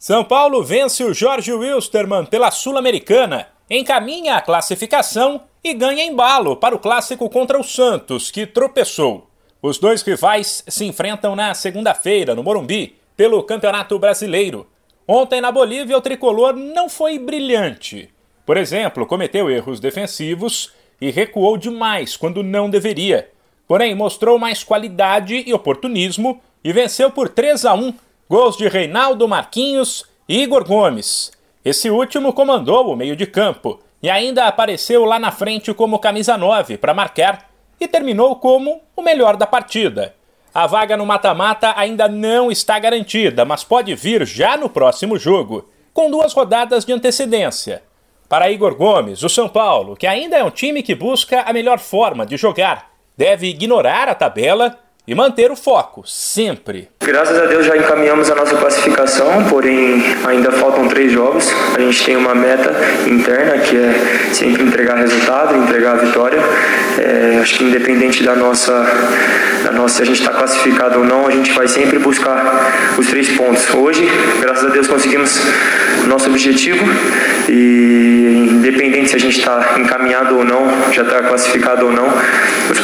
São Paulo vence o Jorge Wilstermann pela Sul-Americana, encaminha a classificação e ganha embalo para o clássico contra o Santos, que tropeçou. Os dois rivais se enfrentam na segunda-feira, no Morumbi, pelo Campeonato Brasileiro. Ontem na Bolívia, o tricolor não foi brilhante. Por exemplo, cometeu erros defensivos e recuou demais quando não deveria. Porém, mostrou mais qualidade e oportunismo e venceu por 3 a 1 Gols de Reinaldo Marquinhos e Igor Gomes. Esse último comandou o meio de campo e ainda apareceu lá na frente como camisa 9 para marcar e terminou como o melhor da partida. A vaga no mata-mata ainda não está garantida, mas pode vir já no próximo jogo, com duas rodadas de antecedência. Para Igor Gomes, o São Paulo, que ainda é um time que busca a melhor forma de jogar, deve ignorar a tabela e manter o foco, sempre. Graças a Deus já encaminhamos a nossa classificação, porém ainda faltam três jogos. A gente tem uma meta interna que é sempre entregar resultado, entregar a vitória. É, acho que independente da nossa, da nossa se a gente está classificado ou não, a gente vai sempre buscar os três pontos. Hoje, graças a Deus, conseguimos nosso objetivo e independente se a gente está encaminhado ou não, já está classificado ou não,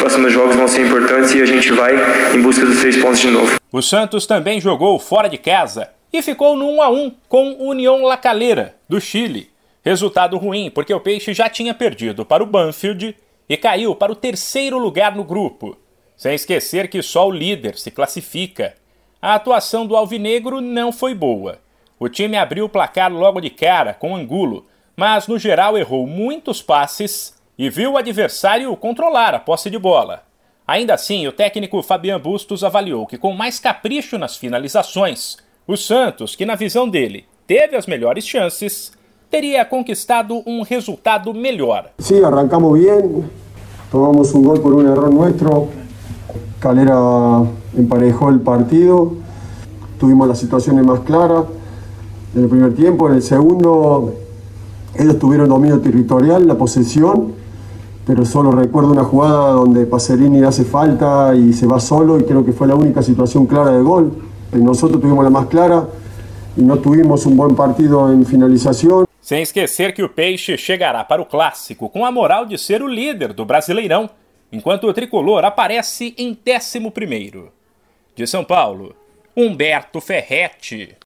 próximos jogos vão ser importantes e a gente vai em busca dos três pontos de novo. O Santos também jogou fora de casa e ficou no 1 a 1 com União La Calera, do Chile. Resultado ruim, porque o Peixe já tinha perdido para o Banfield e caiu para o terceiro lugar no grupo. Sem esquecer que só o líder se classifica. A atuação do Alvinegro não foi boa. O time abriu o placar logo de cara com Angulo, mas no geral errou muitos passes e viu o adversário controlar a posse de bola. Ainda assim, o técnico Fabian Bustos avaliou que, com mais capricho nas finalizações, o Santos, que na visão dele teve as melhores chances, teria conquistado um resultado melhor. Sí, arrancamos bien, tomamos un gol por un error nuestro, Calera emparejó el partido, tuvimos las situaciones más claras. Primer tiempo, en el segundo ellos tuvieron dominio territorial, la posesión, pero solo recuerdo una jugada donde Pacerini hace falta y se va solo y creo que fue la única situación clara de gol. Nosotros tuvimos la más clara y no tuvimos un buen partido en finalización. Sem esquecer que o Peixe chegará para o clássico com a moral de ser o líder do Brasileirão, enquanto o tricolor aparece em 11. De São Paulo, Humberto Ferretti.